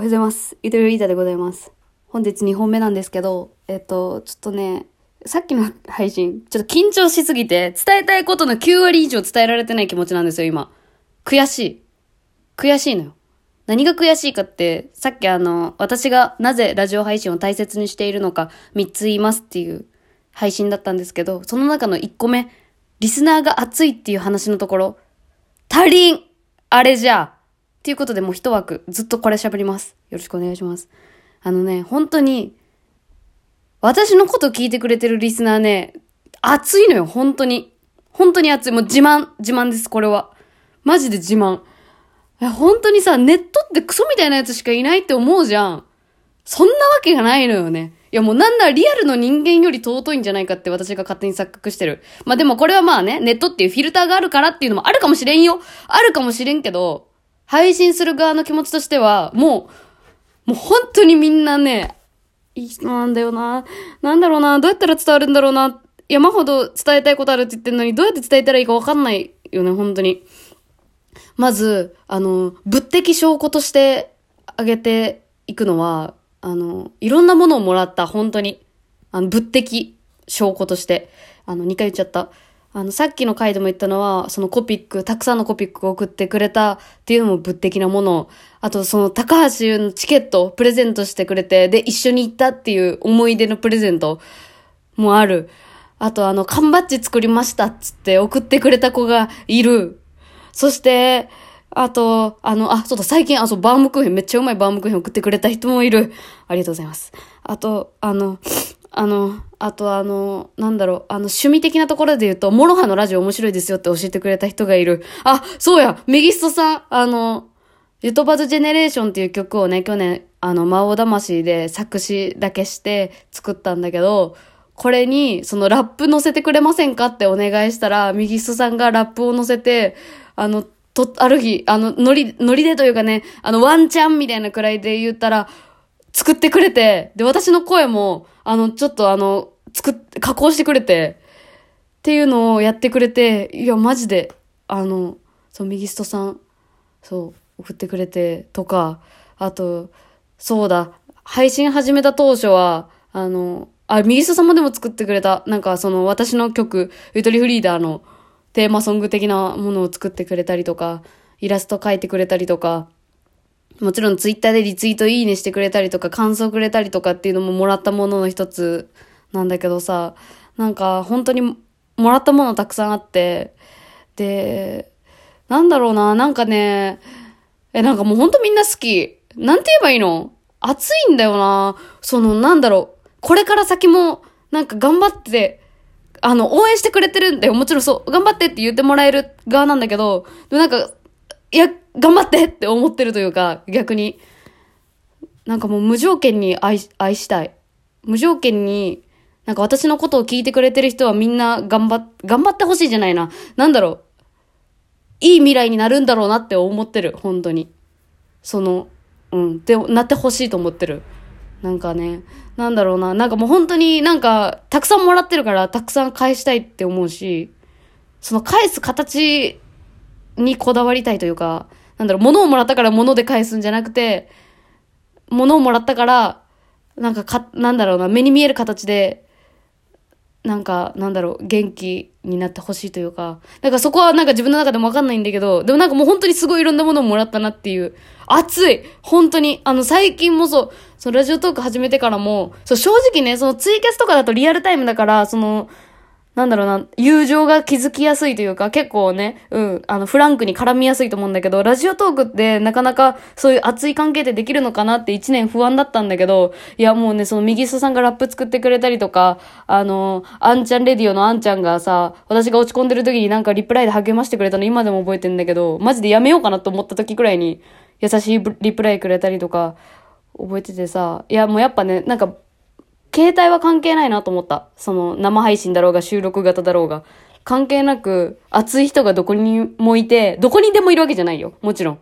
はようございます。ゆとりリーダーでございます。本日2本目なんですけど、えっと、ちょっとね、さっきの配信、ちょっと緊張しすぎて、伝えたいことの9割以上伝えられてない気持ちなんですよ、今。悔しい。悔しいのよ。何が悔しいかって、さっきあの、私がなぜラジオ配信を大切にしているのか3つ言いますっていう配信だったんですけど、その中の1個目、リスナーが熱いっていう話のところ、足りんあれじゃあっていうことでもう一枠、ずっとこれ喋ります。よろしくお願いします。あのね、本当に、私のこと聞いてくれてるリスナーね、熱いのよ、本当に。本当に熱い。もう自慢、自慢です、これは。マジで自慢。いや本当にさ、ネットってクソみたいなやつしかいないって思うじゃん。そんなわけがないのよね。いやもうなんならリアルの人間より尊いんじゃないかって私が勝手に錯覚してる。まあでもこれはまあね、ネットっていうフィルターがあるからっていうのもあるかもしれんよ。あるかもしれんけど、配信する側の気持ちとしては、もう、もう本当にみんなね、いい人なんだよな。なんだろうな。どうやったら伝わるんだろうな。山ほど伝えたいことあるって言ってるのに、どうやって伝えたらいいかわかんないよね、本当に。まず、あの、物的証拠としてあげていくのは、あの、いろんなものをもらった、本当に。あの、物的証拠として。あの、2回言っちゃった。あの、さっきの回でも言ったのは、そのコピック、たくさんのコピックを送ってくれたっていうのも物的なもの。あと、その高橋のチケットをプレゼントしてくれて、で、一緒に行ったっていう思い出のプレゼントもある。あと、あの、缶バッジ作りましたっつって送ってくれた子がいる。そして、あと、あの、あ、そうだ、最近、あ、そう、バームクーヘン、めっちゃうまいバームクーヘン送ってくれた人もいる。ありがとうございます。あと、あの、あの、あとあの、なんだろう、あの、趣味的なところで言うと、モロハのラジオ面白いですよって教えてくれた人がいる。あ、そうや、メギストさん、あの、ユトバズジェネレーションっていう曲をね、去年、あの、魔王魂で作詞だけして作ったんだけど、これに、そのラップ載せてくれませんかってお願いしたら、メギストさんがラップを載せて、あの、と、ある日、あの、ノリ、ノリでというかね、あの、ワンチャンみたいなくらいで言ったら、作ってくれて、で、私の声も、あの、ちょっとあの、作っ、加工してくれて、っていうのをやってくれて、いや、マジで、あの、そう、右ストさん、そう、送ってくれて、とか、あと、そうだ、配信始めた当初は、あの、あ、右ストさんもでも作ってくれた、なんかその、私の曲、ゆとりフリーダーのテーマソング的なものを作ってくれたりとか、イラスト描いてくれたりとか、もちろんツイッターでリツイートいいねしてくれたりとか、感想くれたりとかっていうのももらったものの一つなんだけどさ、なんか本当にもらったものたくさんあって、で、なんだろうな、なんかね、え、なんかもう本当みんな好き。なんて言えばいいの？熱いんだよな。その、なんだろう。これから先も、なんか頑張って、あの、応援してくれてるんだよ。もちろんそう、頑張ってって言ってもらえる側なんだけど、でもなんか、いや、頑張ってって思ってるというか、逆に。なんかもう無条件に愛、愛したい。無条件に、なんか私のことを聞いてくれてる人はみんな頑張、頑張ってほしいじゃないな。なんだろう。いい未来になるんだろうなって思ってる。本当に。その、うん。ってなってほしいと思ってる。なんかね、なんだろうな。なんかもう本当になんか、たくさんもらってるから、たくさん返したいって思うし、その返す形にこだわりたいというか、なんだろう、物をもらったから物で返すんじゃなくて、物をもらったから、なんかか、なんだろうな、目に見える形で、なんか、なんだろう、元気になってほしいというか、なんかそこはなんか自分の中でもわかんないんだけど、でもなんかもう本当にすごいいろんなものをもらったなっていう、熱い本当に、あの最近もそう、そのラジオトーク始めてからも、そう正直ね、そのツイキャスとかだとリアルタイムだから、その、なんだろうな、友情が築きやすいというか、結構ね、うん、あの、フランクに絡みやすいと思うんだけど、ラジオトークってなかなかそういう熱い関係ってできるのかなって一年不安だったんだけど、いやもうね、その右ストさんがラップ作ってくれたりとか、あの、あんちゃんレディオのあんちゃんがさ、私が落ち込んでる時になんかリプライで励ましてくれたの今でも覚えてんだけど、マジでやめようかなと思った時くらいに、優しいリプライくれたりとか、覚えててさ、いやもうやっぱね、なんか、携帯は関係ないなと思った。その生配信だろうが収録型だろうが。関係なく熱い人がどこにもいて、どこにでもいるわけじゃないよ。もちろん。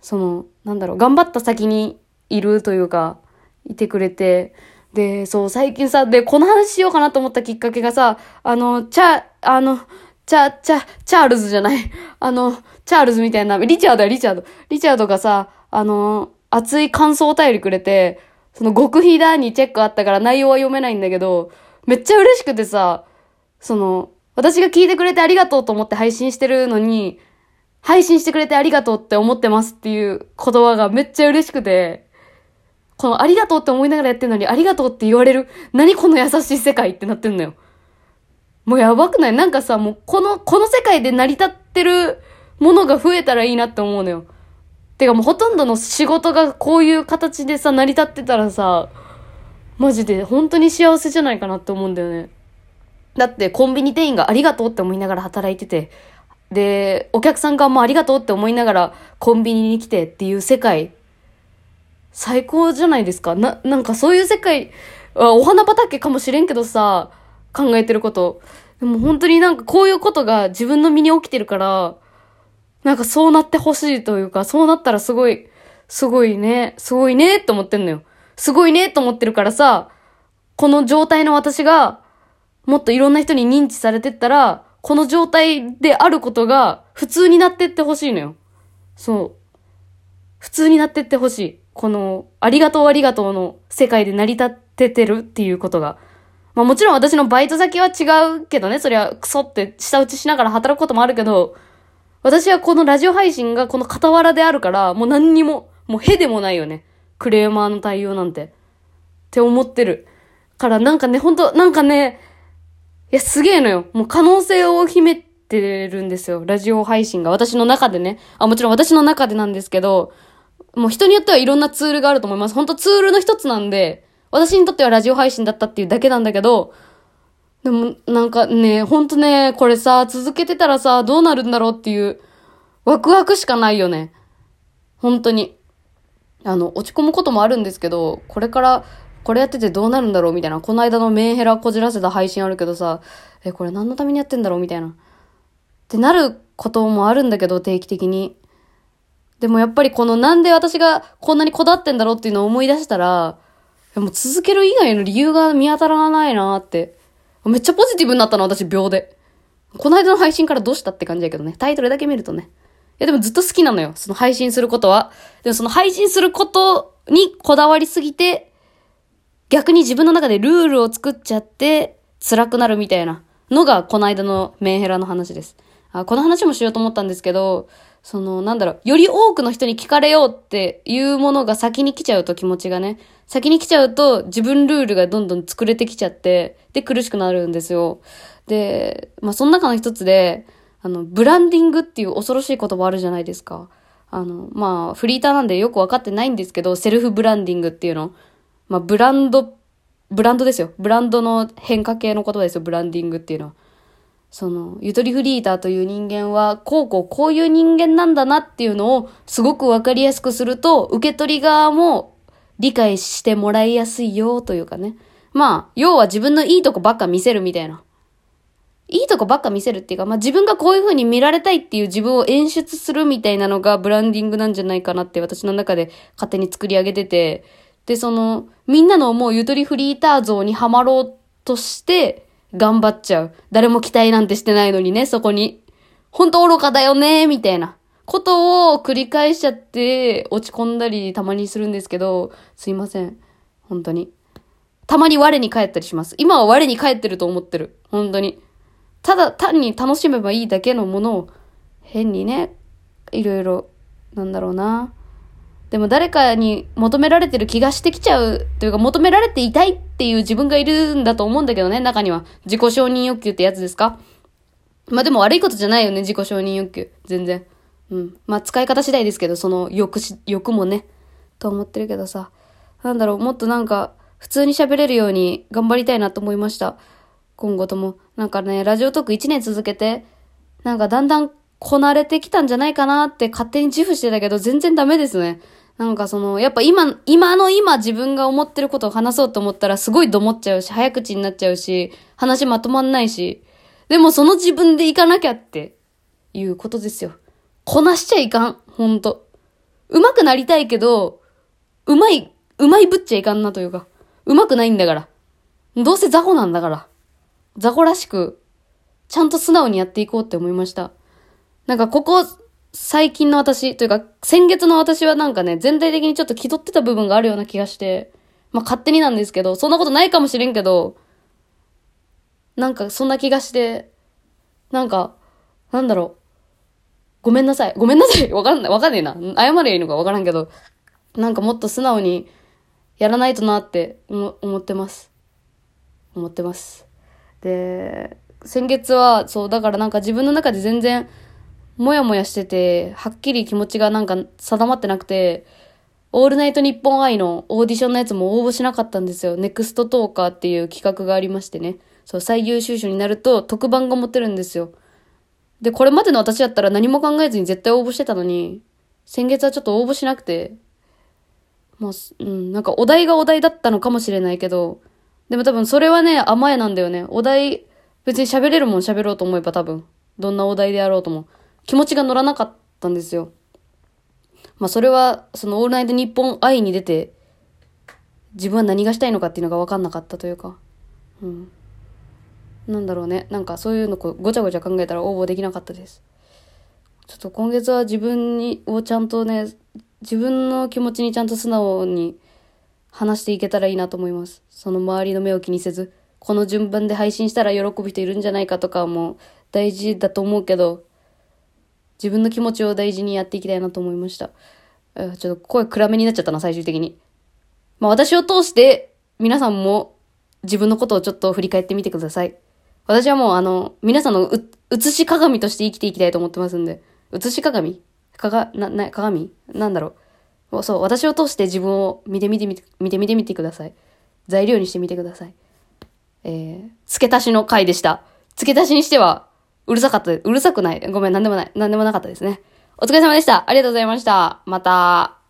その、なんだろう、頑張った先にいるというか、いてくれて。で、そう、最近さ、で、この話しようかなと思ったきっかけがさ、あの、チャ、あの、チャ、チャ、チャールズじゃない。あの、チャールズみたいな、リチャードや、リチャード。リチャードがさ、あの、熱い感想お便りくれて、その極秘だにチェックあったから内容は読めないんだけど、めっちゃ嬉しくてさ、その、私が聞いてくれてありがとうと思って配信してるのに、配信してくれてありがとうって思ってますっていう言葉がめっちゃ嬉しくて、このありがとうって思いながらやってるのにありがとうって言われる、何この優しい世界ってなってんのよ。もうやばくない？なんかさ、もうこの、この世界で成り立ってるものが増えたらいいなって思うのよ。てかもうほとんどの仕事がこういう形でさ、成り立ってたらさ、マジで本当に幸せじゃないかなって思うんだよね。だってコンビニ店員がありがとうって思いながら働いてて、で、お客さんがもうありがとうって思いながらコンビニに来てっていう世界、最高じゃないですか。な、なんかそういう世界、お花畑かもしれんけどさ、考えてること。でも本当になんかこういうことが自分の身に起きてるから、なんかそうなってほしいというか、そうなったらすごい、すごいね、すごいねって思ってんのよ。すごいねって思ってるからさ、この状態の私が、もっといろんな人に認知されてったら、この状態であることが普通になってってほしいのよ。そう。普通になってってほしい。この、ありがとうありがとうの世界で成り立っててるっていうことが。まあもちろん私のバイト先は違うけどね、そりゃクソって下打ちしながら働くこともあるけど、私はこのラジオ配信がこの傍らであるから、もう何にも、もうへでもないよね。クレーマーの対応なんて。って思ってる。からなんかね、ほんと、なんかね、いや、すげえのよ。もう可能性を秘めてるんですよ。ラジオ配信が。私の中でね。あ、もちろん私の中でなんですけど、もう人によってはいろんなツールがあると思います。ほんとツールの一つなんで、私にとってはラジオ配信だったっていうだけなんだけど、でも、なんかね、ほんとね、これさ、続けてたらさ、どうなるんだろうっていう、ワクワクしかないよね。本当に。あの、落ち込むこともあるんですけど、これから、これやっててどうなるんだろうみたいな。この間のメンヘラこじらせた配信あるけどさ、え、これ何のためにやってんだろうみたいな。ってなることもあるんだけど、定期的に。でもやっぱりこのなんで私がこんなにこだわってんだろうっていうのを思い出したら、もう続ける以外の理由が見当たらないなってめっちゃポジティブになったの、私、秒で。この間の配信からどうしたって感じだけどね。タイトルだけ見るとね。いや、でもずっと好きなのよ。その配信することは。でもその配信することにこだわりすぎて、逆に自分の中でルールを作っちゃって、辛くなるみたいなのが、この間のメンヘラの話です。あ、この話もしようと思ったんですけど、その、なんだろう、より多くの人に聞かれようっていうものが先に来ちゃうと気持ちがね、先に来ちゃうと自分ルールがどんどん作れてきちゃって、で苦しくなるんですよ。で、まあその中の一つで、あの、ブランディングっていう恐ろしい言葉あるじゃないですか。あの、まあ、フリーターなんでよくわかってないんですけど、セルフブランディングっていうの。まあ、ブランド、ブランドですよ。ブランドの変化系の言葉ですよ、ブランディングっていうのは。その、ゆとりフリーターという人間は、こうこうこういう人間なんだなっていうのをすごくわかりやすくすると、受け取り側も理解してもらいやすいよというかね。まあ、要は自分のいいとこばっか見せるみたいな。いいとこばっか見せるっていうか、まあ自分がこういう風に見られたいっていう自分を演出するみたいなのがブランディングなんじゃないかなって私の中で勝手に作り上げてて、で、その、みんなの思うゆとりフリーター像にはまろうとして、頑張っちゃう。誰も期待なんてしてないのにね、そこに。ほんと愚かだよね、みたいな。ことを繰り返しちゃって落ち込んだりたまにするんですけど、すいません。本当に。たまに我に返ったりします。今は我に返ってると思ってる。本当に。ただ単に楽しめばいいだけのものを変にね、いろいろ、なんだろうな。でも誰かに求められてる気がしてきちゃうというか求められていたいっていう自分がいるんだと思うんだけどね、中には。自己承認欲求ってやつですか？まあでも悪いことじゃないよね、自己承認欲求。全然。うん。まあ使い方次第ですけど、その欲し、欲もね、と思ってるけどさ。なんだろう、もっとなんか、普通に喋れるように頑張りたいなと思いました。今後とも。なんかね、ラジオトーク1年続けて、なんかだんだんこなれてきたんじゃないかなって勝手に自負してたけど、全然ダメですね。なんかその、やっぱ今、今の今自分が思ってることを話そうと思ったらすごいどもっちゃうし、早口になっちゃうし、話まとまんないし、でもその自分で行かなきゃっていうことですよ。こなしちゃいかん。ほんと。上手くなりたいけど、うまい、うまいぶっちゃいかんなというか、上手くないんだから。どうせ雑魚なんだから。雑魚らしく、ちゃんと素直にやっていこうって思いました。なんかここ最近の私、というか、先月の私はなんかね、全体的にちょっと気取ってた部分があるような気がして、まあ、勝手になんですけど、そんなことないかもしれんけど、なんかそんな気がして、なんか、なんだろう。ごめんなさい。ごめんなさい。わかんない。わかんねえな。謝ればいいのかわからんけど、なんかもっと素直にやらないとなって思ってます。思ってます。で、先月は、そう、だからなんか自分の中で全然、もやもやしてて、はっきり気持ちがなんか定まってなくて、オールナイトニッポンアイのオーディションのやつも応募しなかったんですよ。ネクストトーカーっていう企画がありましてね。そう、最優秀賞になると特番が持ってるんですよ。で、これまでの私だったら何も考えずに絶対応募してたのに、先月はちょっと応募しなくて、まあ、うん、なんかお題がお題だったのかもしれないけど、でも多分それはね、甘えなんだよね。お題、別に喋れるもん喋ろうと思えば多分、どんなお題であろうとも、気持ちが乗らなかったんですよ。まあそれは、そのオールナイトニッポン愛に出て、自分は何がしたいのかっていうのが分かんなかったというか、うん。なんだろうね。なんかそういうのこうごちゃごちゃ考えたら応募できなかったです。ちょっと今月は自分に、をちゃんとね、自分の気持ちにちゃんと素直に話していけたらいいなと思います。その周りの目を気にせず、この順番で配信したら喜ぶ人いるんじゃないかとかも大事だと思うけど、自分の気持ちを大事にやっていきたいなと思いました。ちょっと声暗めになっちゃったな、最終的に。まあ私を通して皆さんも自分のことをちょっと振り返ってみてください。私はもうあの、皆さんのう、映し鏡として生きていきたいと思ってますんで。映し鏡？かが、な、な、鏡？なんだろう。そう、私を通して自分を見てみてみて、見てみてみてください。材料にしてみてください。えー、付け足しの回でした。付け足しにしては、うるさかった、うるさくない。ごめん、なんでもない。なんでもなかったですね。お疲れ様でした。ありがとうございました。また。